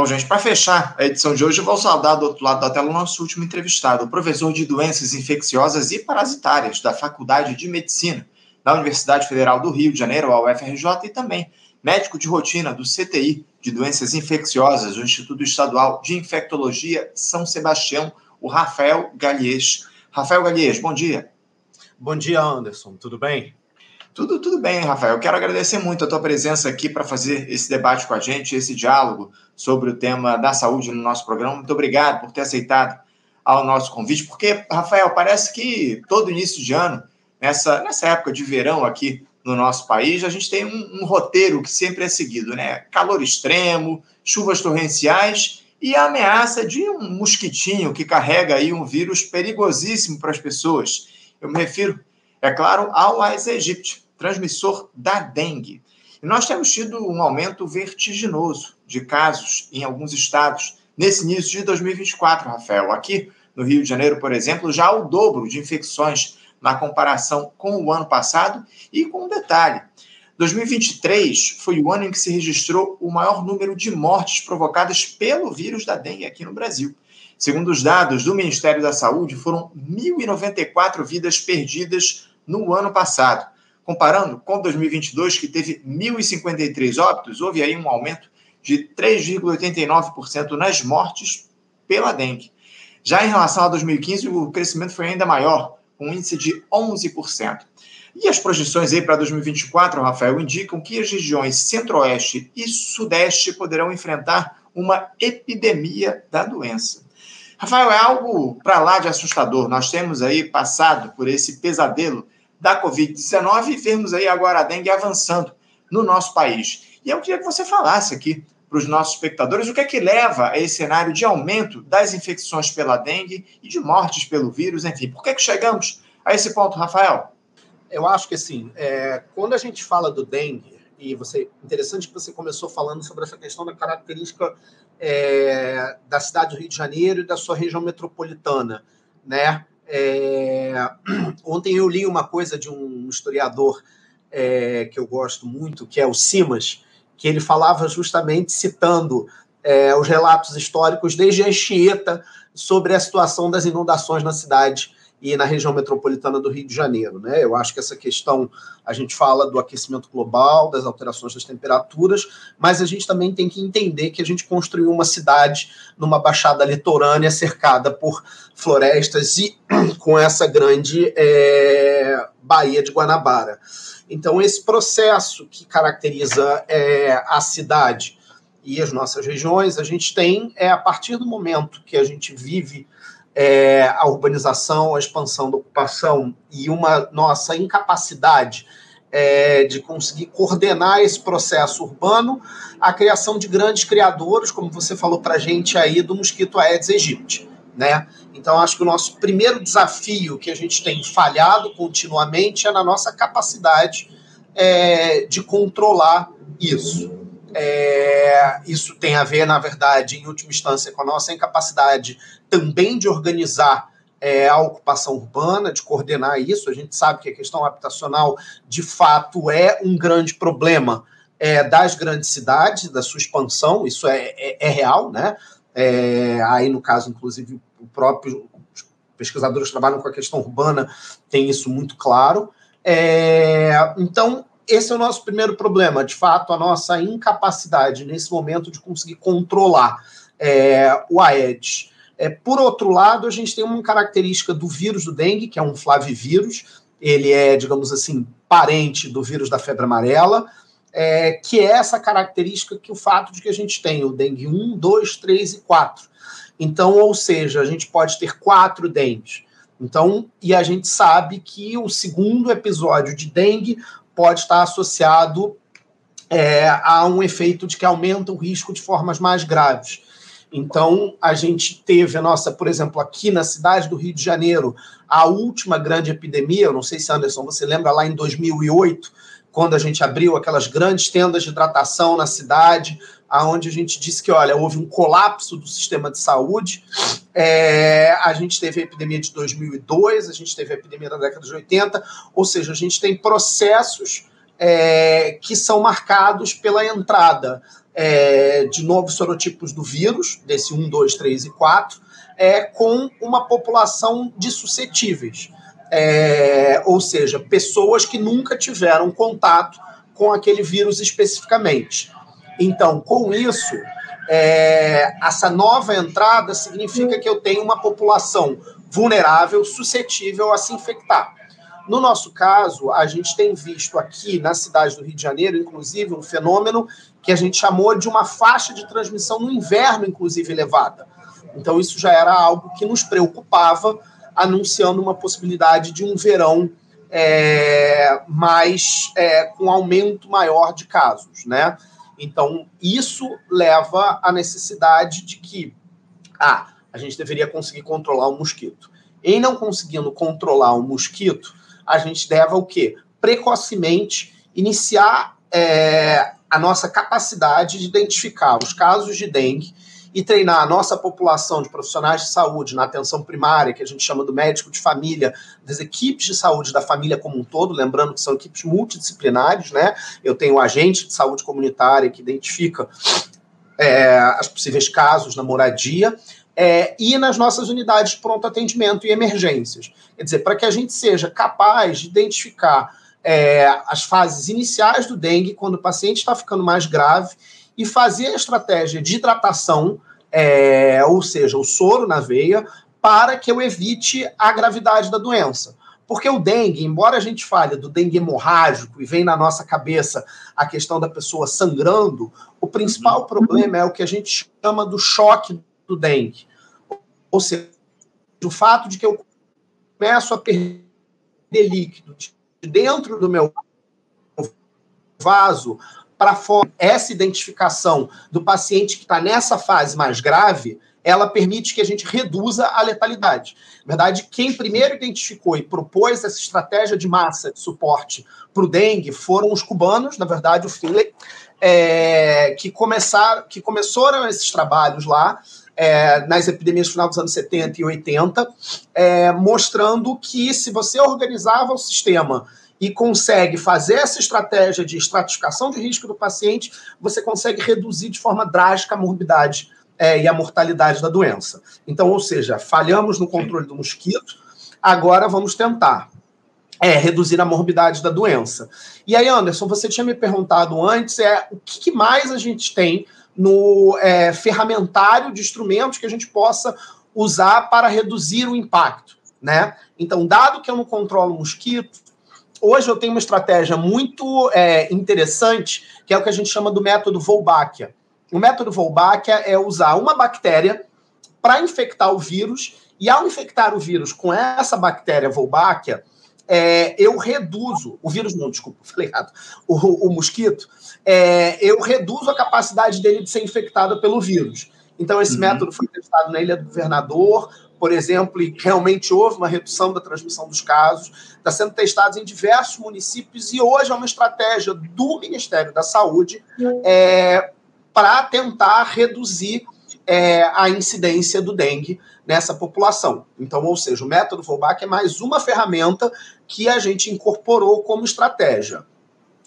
Bom, gente, para fechar a edição de hoje, eu vou saudar do outro lado da tela o nosso último entrevistado, o professor de doenças infecciosas e parasitárias da Faculdade de Medicina da Universidade Federal do Rio de Janeiro, a UFRJ, e também médico de rotina do CTI de doenças infecciosas do Instituto Estadual de Infectologia São Sebastião, o Rafael Galies. Rafael Galies, bom dia. Bom dia, Anderson. Tudo bem? Tudo, tudo bem, Rafael. Eu quero agradecer muito a tua presença aqui para fazer esse debate com a gente, esse diálogo sobre o tema da saúde no nosso programa. Muito obrigado por ter aceitado ao nosso convite, porque, Rafael, parece que todo início de ano, nessa, nessa época de verão aqui no nosso país, a gente tem um, um roteiro que sempre é seguido, né? Calor extremo, chuvas torrenciais e a ameaça de um mosquitinho que carrega aí um vírus perigosíssimo para as pessoas. Eu me refiro, é claro, ao Aedes aegypti, transmissor da dengue. E nós temos tido um aumento vertiginoso de casos em alguns estados nesse início de 2024, Rafael. Aqui no Rio de Janeiro, por exemplo, já o dobro de infecções na comparação com o ano passado e com um detalhe. 2023 foi o ano em que se registrou o maior número de mortes provocadas pelo vírus da dengue aqui no Brasil. Segundo os dados do Ministério da Saúde, foram 1.094 vidas perdidas no ano passado. Comparando com 2022, que teve 1.053 óbitos, houve aí um aumento de 3,89% nas mortes pela dengue. Já em relação a 2015, o crescimento foi ainda maior, com um índice de 11%. E as projeções aí para 2024, Rafael, indicam que as regiões centro-oeste e sudeste poderão enfrentar uma epidemia da doença. Rafael, é algo para lá de assustador. Nós temos aí passado por esse pesadelo da Covid-19 e vemos aí agora a dengue avançando no nosso país. E eu queria que você falasse aqui para os nossos espectadores o que é que leva a esse cenário de aumento das infecções pela dengue e de mortes pelo vírus, enfim. Por que, é que chegamos a esse ponto, Rafael? Eu acho que assim, é, quando a gente fala do dengue, e você interessante que você começou falando sobre essa questão da característica é, da cidade do Rio de Janeiro e da sua região metropolitana, né? É, ontem eu li uma coisa de um historiador é, que eu gosto muito, que é o Simas, que ele falava justamente citando é, os relatos históricos desde a Anchieta sobre a situação das inundações na cidade e na região metropolitana do Rio de Janeiro. Né? Eu acho que essa questão, a gente fala do aquecimento global, das alterações das temperaturas, mas a gente também tem que entender que a gente construiu uma cidade numa baixada litorânea cercada por florestas e com essa grande é, Baía de Guanabara. Então, esse processo que caracteriza é, a cidade e as nossas regiões, a gente tem, é a partir do momento que a gente vive é, a urbanização, a expansão da ocupação e uma nossa incapacidade é, de conseguir coordenar esse processo urbano, a criação de grandes criadores, como você falou para a gente aí, do mosquito Aedes aegypti. Né? Então, acho que o nosso primeiro desafio que a gente tem falhado continuamente é na nossa capacidade é, de controlar isso. É, isso tem a ver, na verdade, em última instância, com a nossa incapacidade também de organizar é, a ocupação urbana, de coordenar isso. A gente sabe que a questão habitacional, de fato, é um grande problema é, das grandes cidades, da sua expansão, isso é, é, é real, né? É, aí, no caso, inclusive, o próprio pesquisadores que trabalham com a questão urbana têm isso muito claro. É, então, esse é o nosso primeiro problema, de fato, a nossa incapacidade nesse momento de conseguir controlar é, o Aedes. É, por outro lado, a gente tem uma característica do vírus do dengue, que é um flavivírus, ele é, digamos assim, parente do vírus da febre amarela, é, que é essa característica que o fato de que a gente tem o dengue 1, 2, 3 e 4. Então, ou seja, a gente pode ter quatro dengues. Então, e a gente sabe que o segundo episódio de dengue pode estar associado é, a um efeito de que aumenta o risco de formas mais graves. Então, a gente teve a nossa, por exemplo, aqui na cidade do Rio de Janeiro, a última grande epidemia, eu não sei se, Anderson, você lembra lá em 2008, quando a gente abriu aquelas grandes tendas de hidratação na cidade, aonde a gente disse que, olha, houve um colapso do sistema de saúde. É, a gente teve a epidemia de 2002, a gente teve a epidemia da década de 80, ou seja, a gente tem processos é, que são marcados pela entrada é, de novos sorotipos do vírus, desse 1, 2, 3 e 4, é, com uma população de suscetíveis. É, ou seja, pessoas que nunca tiveram contato com aquele vírus especificamente. Então, com isso, é, essa nova entrada significa que eu tenho uma população vulnerável, suscetível a se infectar. No nosso caso, a gente tem visto aqui na cidade do Rio de Janeiro, inclusive, um fenômeno que a gente chamou de uma faixa de transmissão no inverno, inclusive, elevada. Então, isso já era algo que nos preocupava, anunciando uma possibilidade de um verão é, mais é, com aumento maior de casos, né? Então, isso leva à necessidade de que ah, a gente deveria conseguir controlar o mosquito. Em não conseguindo controlar o mosquito, a gente deve o quê? Precocemente iniciar é, a nossa capacidade de identificar os casos de dengue e treinar a nossa população de profissionais de saúde na atenção primária, que a gente chama do médico de família, das equipes de saúde da família como um todo, lembrando que são equipes multidisciplinares, né? Eu tenho o agente de saúde comunitária que identifica é, os possíveis casos na moradia, é, e nas nossas unidades de pronto atendimento e emergências. Quer dizer, para que a gente seja capaz de identificar é, as fases iniciais do dengue, quando o paciente está ficando mais grave, e fazer a estratégia de hidratação, é, ou seja, o soro na veia, para que eu evite a gravidade da doença. Porque o dengue, embora a gente fale do dengue hemorrágico e vem na nossa cabeça a questão da pessoa sangrando, o principal uhum. problema é o que a gente chama do choque do dengue. Ou seja, o fato de que eu começo a perder líquido de dentro do meu vaso para fora. Essa identificação do paciente que está nessa fase mais grave, ela permite que a gente reduza a letalidade. Na verdade, quem primeiro identificou e propôs essa estratégia de massa de suporte para o dengue foram os cubanos, na verdade, o Finlay, é, que, começaram, que começaram esses trabalhos lá é, nas epidemias final dos anos 70 e 80, é, mostrando que se você organizava o sistema e consegue fazer essa estratégia de estratificação de risco do paciente, você consegue reduzir de forma drástica a morbidade é, e a mortalidade da doença. Então, ou seja, falhamos no controle do mosquito, agora vamos tentar é, reduzir a morbidade da doença. E aí, Anderson, você tinha me perguntado antes é o que mais a gente tem no é, ferramentário de instrumentos que a gente possa usar para reduzir o impacto, né? Então, dado que eu não controlo o mosquito, hoje eu tenho uma estratégia muito é, interessante, que é o que a gente chama do método Wolbachia. O método Wolbachia é usar uma bactéria para infectar o vírus, e ao infectar o vírus com essa bactéria Wolbachia, é, eu reduzo, o vírus não, desculpa, falei errado, o, o mosquito, é, eu reduzo a capacidade dele de ser infectado pelo vírus. Então, esse uhum. método foi testado na Ilha do Governador, por exemplo, e realmente houve uma redução da transmissão dos casos. Está sendo testado em diversos municípios e hoje é uma estratégia do Ministério da Saúde é, para tentar reduzir é, a incidência do dengue nessa população. Então, ou seja, o método Volbach é mais uma ferramenta que a gente incorporou como estratégia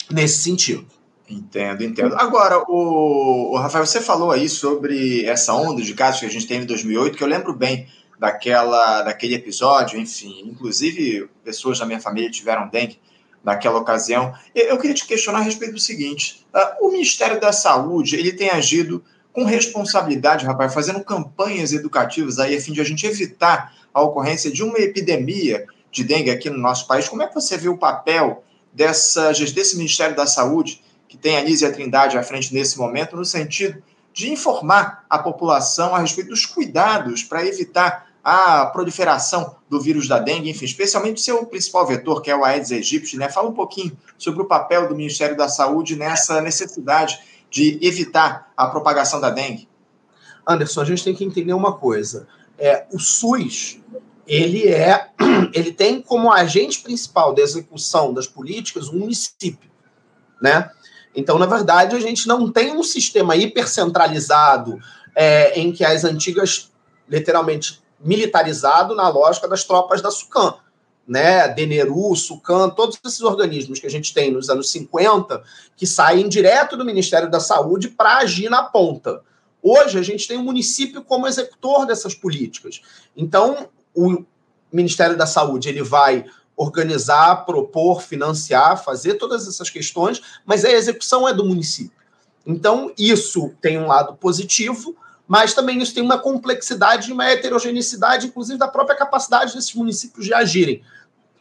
nesse sentido. Entendo, entendo. Agora, o, o Rafael, você falou aí sobre essa onda de casos que a gente teve em 2008, que eu lembro bem daquela, daquele episódio, enfim, inclusive pessoas da minha família tiveram dengue naquela ocasião. Eu queria te questionar a respeito do seguinte: uh, o Ministério da Saúde ele tem agido com responsabilidade, rapaz, fazendo campanhas educativas aí a fim de a gente evitar a ocorrência de uma epidemia de dengue aqui no nosso país. Como é que você vê o papel dessa, desse Ministério da Saúde, que tem a Nízia Trindade à frente nesse momento, no sentido de informar a população a respeito dos cuidados para evitar a proliferação do vírus da dengue, enfim, especialmente o seu principal vetor, que é o Aedes aegypti, né? Fala um pouquinho sobre o papel do Ministério da Saúde nessa necessidade de evitar a propagação da dengue. Anderson, a gente tem que entender uma coisa. É, o SUS, ele é, ele tem como agente principal da execução das políticas o município, né? Então, na verdade, a gente não tem um sistema hipercentralizado é, em que as antigas, literalmente, militarizado na lógica das tropas da SUCAM. né, Deneru, Sucan, todos esses organismos que a gente tem nos anos 50, que saem direto do Ministério da Saúde para agir na ponta. Hoje, a gente tem o município como executor dessas políticas. Então, o Ministério da Saúde ele vai organizar, propor, financiar, fazer todas essas questões, mas a execução é do município. Então, isso tem um lado positivo, mas também isso tem uma complexidade e uma heterogeneidade, inclusive da própria capacidade desses municípios de agirem.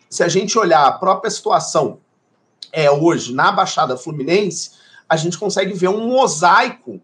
Se a gente olhar a própria situação é, hoje na Baixada Fluminense, a gente consegue ver um mosaico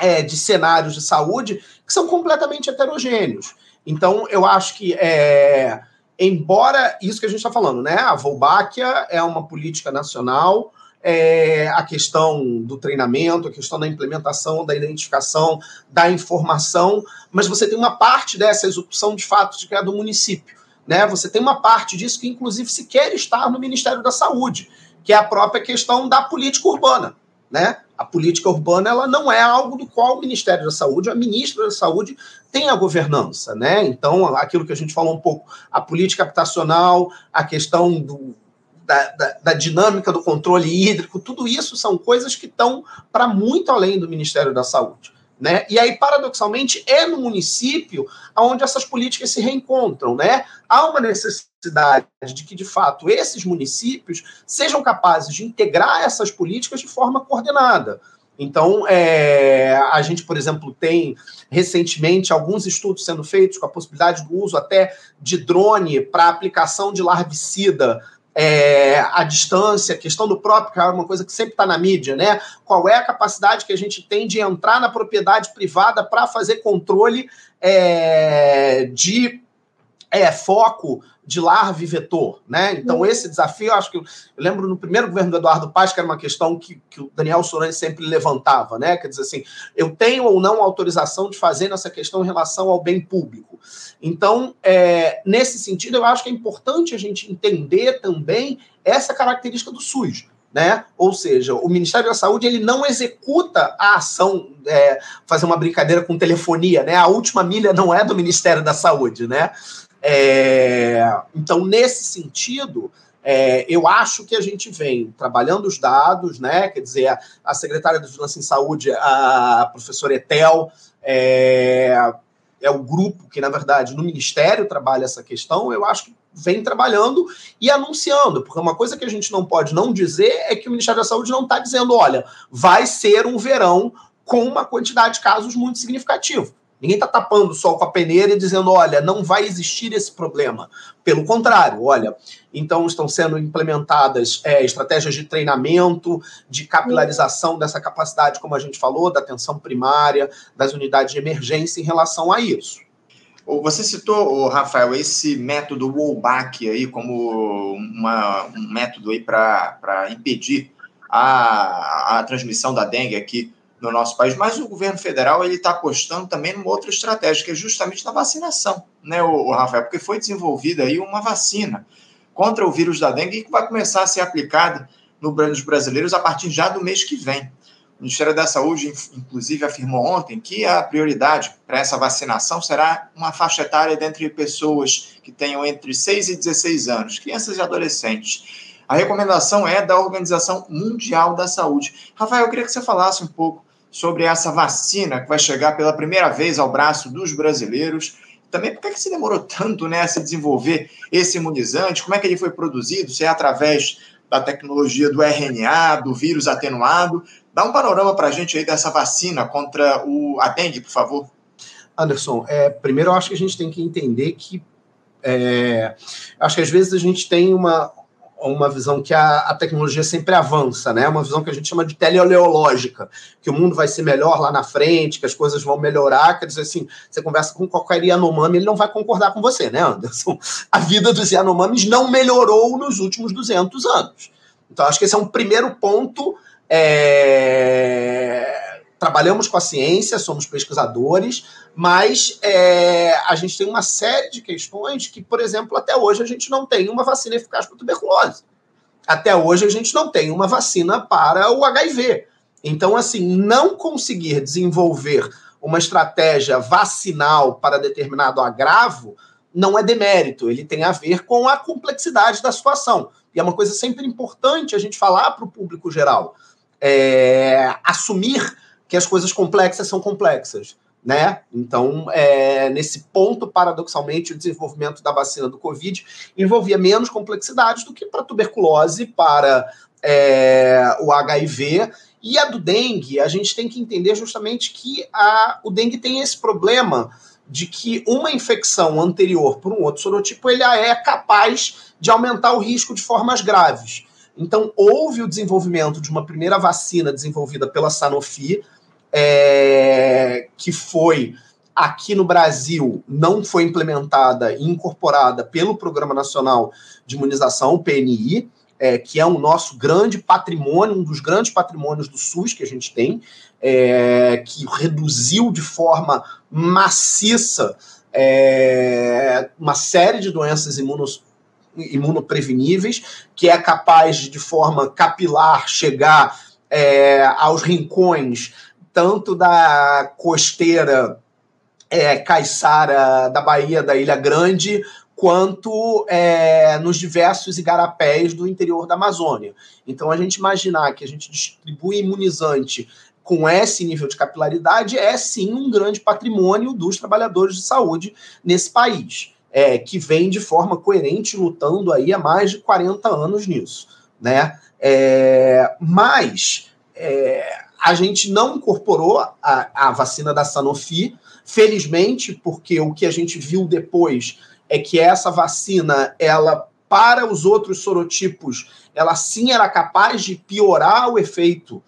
é, de cenários de saúde que são completamente heterogêneos. Então, eu acho que, é, embora isso que a gente está falando, né? A Volbáquia é uma política nacional, é, a questão do treinamento, a questão da implementação, da identificação, da informação, mas você tem uma parte dessa execução de fato de que é do município. Né? Você tem uma parte disso que, inclusive, se quer estar no Ministério da Saúde, que é a própria questão da política urbana. Né? A política urbana ela não é algo do qual o Ministério da Saúde, a ministra da Saúde, tem a governança. Né? Então, aquilo que a gente falou um pouco, a política habitacional, a questão do, da, da, da, dinâmica do controle hídrico, tudo isso são coisas que estão para muito além do Ministério da Saúde. Né? E aí, paradoxalmente, é no município onde essas políticas se reencontram. Né? Há uma necessidade de que, de fato, esses municípios sejam capazes de integrar essas políticas de forma coordenada. Então, é, a gente, por exemplo, tem recentemente alguns estudos sendo feitos com a possibilidade do uso até de drone para aplicação de larvicida é, a distância, a questão do próprio, que é uma coisa que sempre está na mídia, né? Qual é a capacidade que a gente tem de entrar na propriedade privada para fazer controle é, de é, foco de larva e vetor, né? Então, uhum. esse desafio, eu acho que eu, eu, lembro no primeiro governo do Eduardo Paz, que era uma questão que, que o Daniel Sorani sempre levantava, né? Quer dizer assim, eu tenho ou não autorização de fazer nessa questão em relação ao bem público. Então, é, nesse sentido, eu acho que é importante a gente entender também essa característica do SUS. Né? Ou seja, o Ministério da Saúde ele não executa a ação, é, fazer uma brincadeira com telefonia, né? A última milha não é do Ministério da Saúde, né? É, então, nesse sentido, é, eu acho que a gente vem trabalhando os dados, né? Quer dizer, a, a secretária de Vigilância em Saúde, a professora Etel, é, é o grupo que, na verdade, no Ministério trabalha essa questão, eu acho que vem trabalhando e anunciando, porque uma coisa que a gente não pode não dizer é que o Ministério da Saúde não está dizendo, olha, vai ser um verão com uma quantidade de casos muito significativa. Ninguém está tapando o sol com a peneira e dizendo, olha, não vai existir esse problema. Pelo contrário, olha, então estão sendo implementadas é, estratégias de treinamento, de capilarização dessa capacidade, como a gente falou, da atenção primária, das unidades de emergência em relação a isso. Você citou, Rafael, esse método Wolbach aí como uma, um método aí para impedir a, a transmissão da dengue aqui no nosso país, mas o governo federal ele está apostando também numa outra estratégia, que é justamente na vacinação, né, o, Rafael? Porque foi desenvolvida aí uma vacina contra o vírus da dengue que vai começar a ser aplicada no nos brasileiros a partir já do mês que vem. O Ministério da Saúde, inclusive, afirmou ontem que a prioridade para essa vacinação será uma faixa etária dentre pessoas que tenham entre 6 e 16 anos, crianças e adolescentes. A recomendação é da Organização Mundial da Saúde. Rafael, eu queria que você falasse um pouco sobre essa vacina que vai chegar pela primeira vez ao braço dos brasileiros. Também por que se demorou tanto né, a se desenvolver esse imunizante? Como é que ele foi produzido? Se é através da tecnologia do RNA, do vírus atenuado? Dá um panorama para a gente aí dessa vacina contra o, a dengue, por favor. Anderson, é, primeiro eu acho que a gente tem que entender que é, acho que às vezes a gente tem uma, uma visão que a, a, tecnologia sempre avança, né? Uma visão que a gente chama de teleológica, que o mundo vai ser melhor lá na frente, que as coisas vão melhorar. Quer dizer assim, você conversa com qualquer Yanomami, ele não vai concordar com você, né, Anderson? A vida dos Yanomamis não melhorou nos últimos 200 anos. Então, acho que esse é um primeiro ponto. É trabalhamos com a ciência, somos pesquisadores, mas é, a gente tem uma série de questões que, por exemplo, até hoje a gente não tem uma vacina eficaz para tuberculose. Até hoje a gente não tem uma vacina para o HIV. Então, assim, não conseguir desenvolver uma estratégia vacinal para determinado agravo não é demérito, ele tem a ver com a complexidade da situação. E é uma coisa sempre importante a gente falar para o público geral. É, assumir que as coisas complexas são complexas. Né? Então, é, nesse ponto, paradoxalmente, o desenvolvimento da vacina do Covid envolvia menos complexidades do que para tuberculose, para é, o HIV e a do dengue. A gente tem que entender justamente que a, o dengue tem esse problema de que uma infecção anterior por um outro sorotipo ele é capaz de aumentar o risco de formas graves. Então, houve o desenvolvimento de uma primeira vacina desenvolvida pela Sanofi, é, que foi aqui no Brasil, não foi implementada e incorporada pelo Programa Nacional de Imunização, o PNI, é, que é o nosso grande patrimônio, um dos grandes patrimônios do SUS que a gente tem, é, que reduziu de forma maciça é, uma série de doenças imunos, imunopreveníveis, que é capaz de, de forma capilar, chegar é, aos rincões tanto da costeira é, caiçara da Bahia, da Ilha Grande, quanto é, nos diversos igarapés do interior da Amazônia. Então, a gente imaginar que a gente distribui imunizante com esse nível de capilaridade é sim um grande patrimônio dos trabalhadores de saúde nesse país, é, que vem de forma coerente lutando aí há mais de 40 anos nisso. Né? É, mas é, a gente não incorporou a, a vacina da Sanofi, felizmente, porque o que a gente viu depois é que essa vacina, ela para os outros sorotipos, ela sim era capaz de piorar o efeito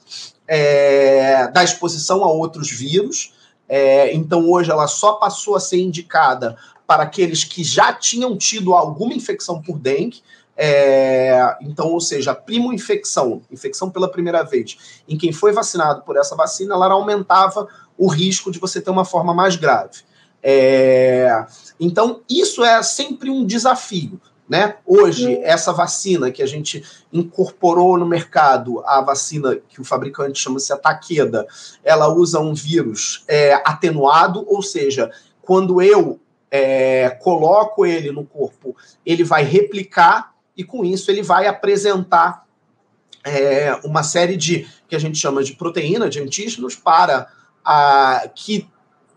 é, da exposição a outros vírus. É, então, hoje, ela só passou a ser indicada para aqueles que já tinham tido alguma infecção por dengue. É, então, ou seja, a primo infecção, infecção pela primeira vez, em quem foi vacinado por essa vacina, ela aumentava o risco de você ter uma forma mais grave. É, então, isso é sempre um desafio. Né? Hoje, essa vacina que a gente incorporou no mercado, a vacina que o fabricante chama-se a Takeda, ela usa um vírus é, atenuado, ou seja, quando eu é, coloco ele no corpo, ele vai replicar e com isso ele vai apresentar é, uma série de que a gente chama de proteína, de antígenos, para a, que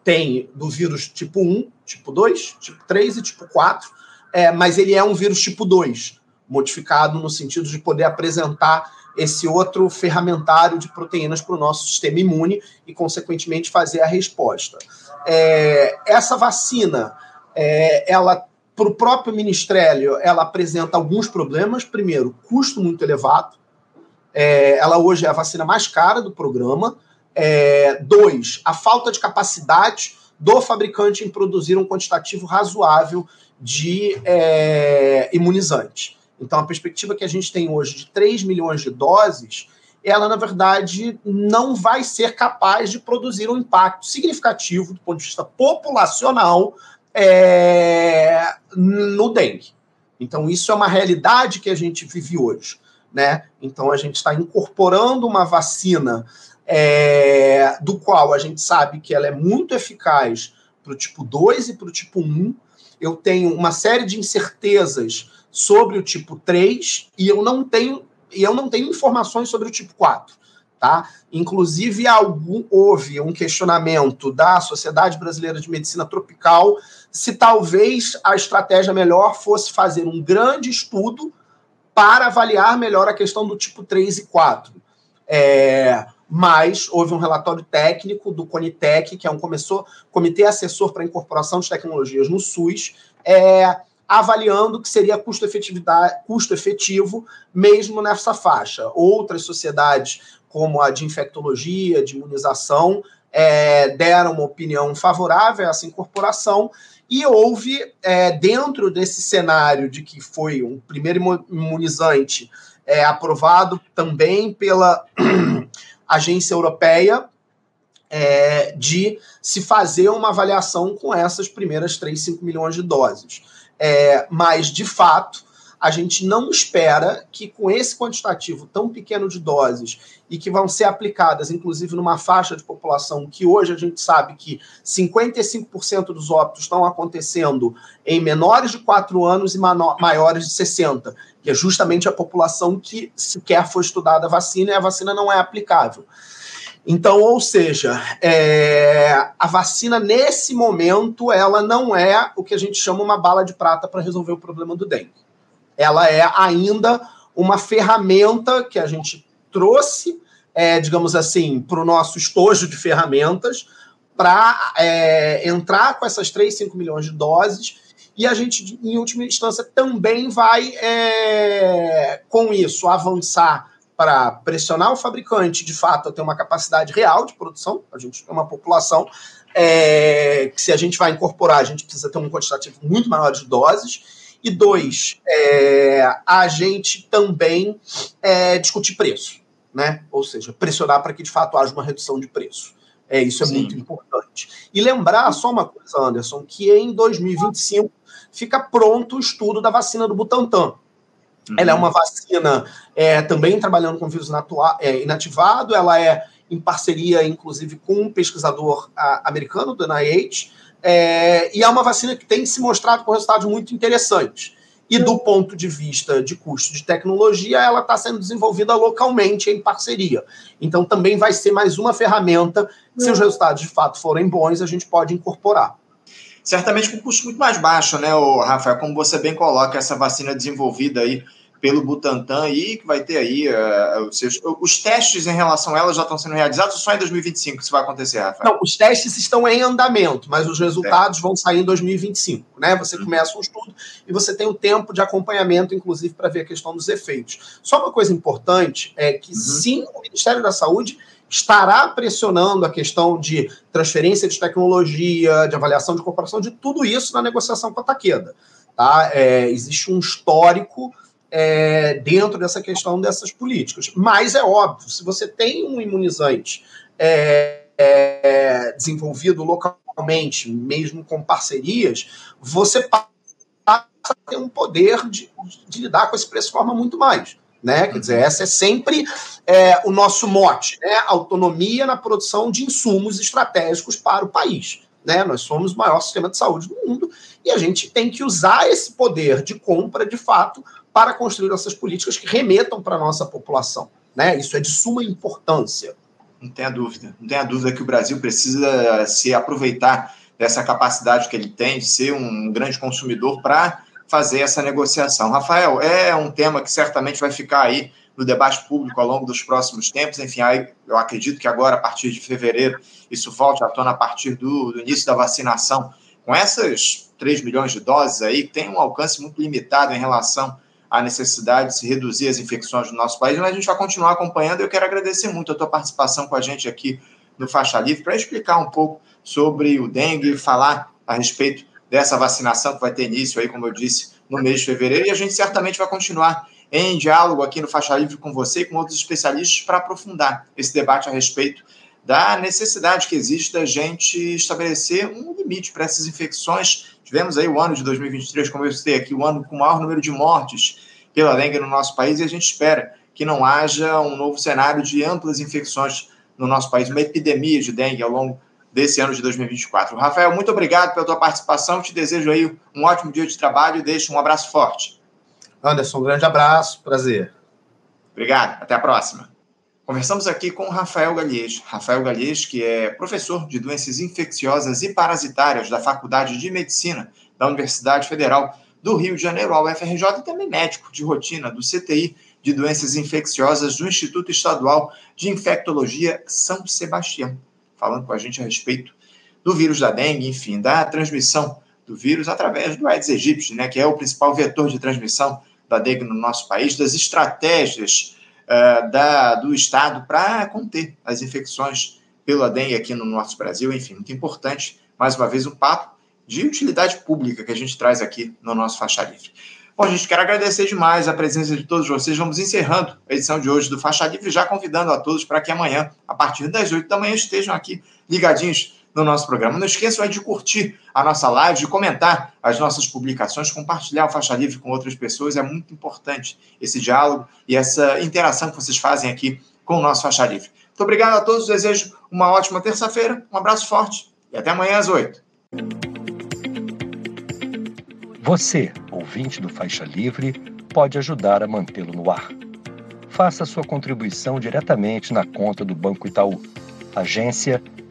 tem do vírus tipo 1, tipo 2, tipo 3 e tipo 4 é, mas ele é um vírus tipo 2, modificado no sentido de poder apresentar esse outro ferramentário de proteínas para o nosso sistema imune e, consequentemente, fazer a resposta. É, essa vacina, é, ela para o próprio ministério, ela apresenta alguns problemas. Primeiro, custo muito elevado. É, ela hoje é a vacina mais cara do programa. É, dois, a falta de capacidade do fabricante em produzir um quantitativo razoável de é. Então, a perspectiva que a gente tem hoje de 3 milhões de doses, ela, na verdade, não vai ser capaz de produzir um impacto significativo do ponto de vista populacional é, no dengue. Então, isso é uma realidade que a gente vive hoje. Né? Então, a gente está incorporando uma vacina é, do qual a gente sabe que ela é muito eficaz para o tipo 2 e para o tipo 1, eu tenho uma série de incertezas sobre o tipo 3 e eu não tenho e eu não tenho informações sobre o tipo 4. Tá? Inclusive, algum, houve um questionamento da Sociedade Brasileira de Medicina Tropical se talvez a estratégia melhor fosse fazer um grande estudo para avaliar melhor a questão do tipo 3 e 4. É, mas houve um relatório técnico do Conitec, que é um começou, comitê assessor para a incorporação de tecnologias no SUS, é, avaliando que seria custo, efetividade, custo efetivo mesmo nessa faixa. Outras sociedades, como a de infectologia, de imunização, é, deram uma opinião favorável a essa incorporação, e houve, é, dentro desse cenário de que foi um primeiro imunizante é, aprovado também pela agência europeia é, de se fazer uma avaliação com essas primeiras 3, 5 milhões de doses. É, mas, de fato, a gente não espera que com esse quantitativo tão pequeno de doses e que vão ser aplicadas, inclusive, numa faixa de população que hoje a gente sabe que 55% dos óbitos estão acontecendo em menores de 4 anos e maiores de 60, que é justamente a população que sequer foi estudada a vacina e a vacina não é aplicável. Então, ou seja, é, a vacina nesse momento ela não é o que a gente chama uma bala de prata para resolver o problema do dengue. Ela é ainda uma ferramenta que a gente trouxe, é, digamos assim, para o nosso estojo de ferramentas para é, entrar com essas 3, 5 milhões de doses e a gente, em última instância, também vai, é, com isso, avançar para pressionar o fabricante, de fato, a ter uma capacidade real de produção. A gente tem uma população é, que, se a gente vai incorporar, a gente precisa ter um quantitativo muito maior de doses. E dois, é, a gente também é, discutir preço, né? Ou seja, pressionar para que de fato haja uma redução de preço. É, isso é Sim. muito importante. E lembrar só uma coisa, Anderson, que em 2025 fica pronto o estudo da vacina do Butantan. Uhum. Ela é uma vacina é, também trabalhando com vírus é, inativado, ela é em parceria, inclusive, com um pesquisador a, americano do NIH, é, e é uma vacina que tem se mostrado com resultados muito interessantes. E do ponto de vista de custo de tecnologia, ela está sendo desenvolvida localmente em parceria. Então, também vai ser mais uma ferramenta. Se os resultados de fato forem bons, a gente pode incorporar certamente com custo muito mais baixo, né, Rafael? Como você bem coloca, essa vacina desenvolvida aí pelo Butantan e que vai ter aí uh, os, seus, os testes em relação a ela já estão sendo realizados ou só em 2025 isso vai acontecer, Rafael? Não, os testes estão em andamento, mas os resultados é. vão sair em 2025, né? Você uhum. começa um estudo e você tem o tempo de acompanhamento, inclusive, para ver a questão dos efeitos. Só uma coisa importante é que uhum. sim, o Ministério da Saúde estará pressionando a questão de transferência de tecnologia, de avaliação de corporação, de tudo isso na negociação com a Taqueda. Tá? É, existe um histórico é, dentro dessa questão dessas políticas. Mas é óbvio, se você tem um imunizante é, é desenvolvido localmente, mesmo com parcerias, você passa a ter um poder de, de lidar com esse preço de forma muito mais. Né? Quer dizer, essa é sempre é, o nosso mote, né? Autonomia na produção de insumos estratégicos para o país. Né? Nós somos o maior sistema de saúde do mundo e a gente tem que usar esse poder de compra, de fato, para construir essas políticas que remetam para a nossa população. Né? Isso é de suma importância. Não tenha dúvida. Não tenha dúvida que o Brasil precisa se aproveitar dessa capacidade que ele tem de ser um grande consumidor para fazer essa negociação. Rafael, é um tema que certamente vai ficar aí no debate público ao longo dos próximos tempos. Enfim, eu acredito que agora, a partir de fevereiro, isso volte à tona a partir do, do início da vacinação. Com essas 3 milhões de doses aí, tem um alcance muito limitado em relação à necessidade de se reduzir as infecções no nosso país, mas a gente vai continuar acompanhando. Eu quero agradecer muito a tua participação com a gente aqui no Faixa Livre para explicar um pouco sobre o dengue, falar a respeito dessa vacinação que vai ter início aí, como eu disse, no mês de fevereiro, e a gente certamente vai continuar em diálogo aqui no Faixa Livre com você e com outros especialistas para aprofundar esse debate a respeito da necessidade que existe da gente estabelecer um limite para essas infecções. Tivemos aí o ano de 2023, como eu citei aqui, o ano com o maior número de mortes pela dengue no nosso país, e a gente espera que não haja um novo cenário de amplas infecções no nosso país, uma epidemia de dengue ao longo desse ano de 2024. Rafael, muito obrigado pela tua participação. Te desejo aí um ótimo dia de trabalho e deixo um abraço forte. Anderson, um grande abraço, prazer. Obrigado, até a próxima. Conversamos aqui com Rafael Galhês. Rafael Galhês, que é professor de doenças infecciosas e parasitárias da Faculdade de Medicina da Universidade Federal do Rio de Janeiro, a UFRJ, e também médico de rotina do CTI de doenças infecciosas do Instituto Estadual de Infectologia São Sebastião falando com a gente a respeito do vírus da dengue, enfim, da transmissão do vírus através do Aedes aegypti, né, que é o principal vetor de transmissão da dengue no nosso país, das estratégias uh, da, do Estado para conter as infecções pela dengue aqui no nosso Brasil, enfim, muito importante, mais uma vez, um papo de utilidade pública que a gente traz aqui no nosso Faixa Livre. Bom, gente, quero agradecer demais a presença de todos vocês. Vamos encerrando a edição de hoje do Faixa Livre, já convidando a todos para que amanhã, a partir das 8 da manhã, estejam aqui ligadinhos no nosso programa. Não esqueçam de curtir a nossa live, de comentar as nossas publicações, compartilhar o Faixa Livre com outras pessoas. É muito importante esse diálogo e essa interação que vocês fazem aqui com o nosso Faixa Livre. Muito obrigado a todos, desejo uma ótima terça-feira, um abraço forte e até amanhã às oito. Você, ouvinte do Faixa Livre, pode ajudar a mantê-lo no ar. Faça sua contribuição diretamente na conta do Banco Itaú, agência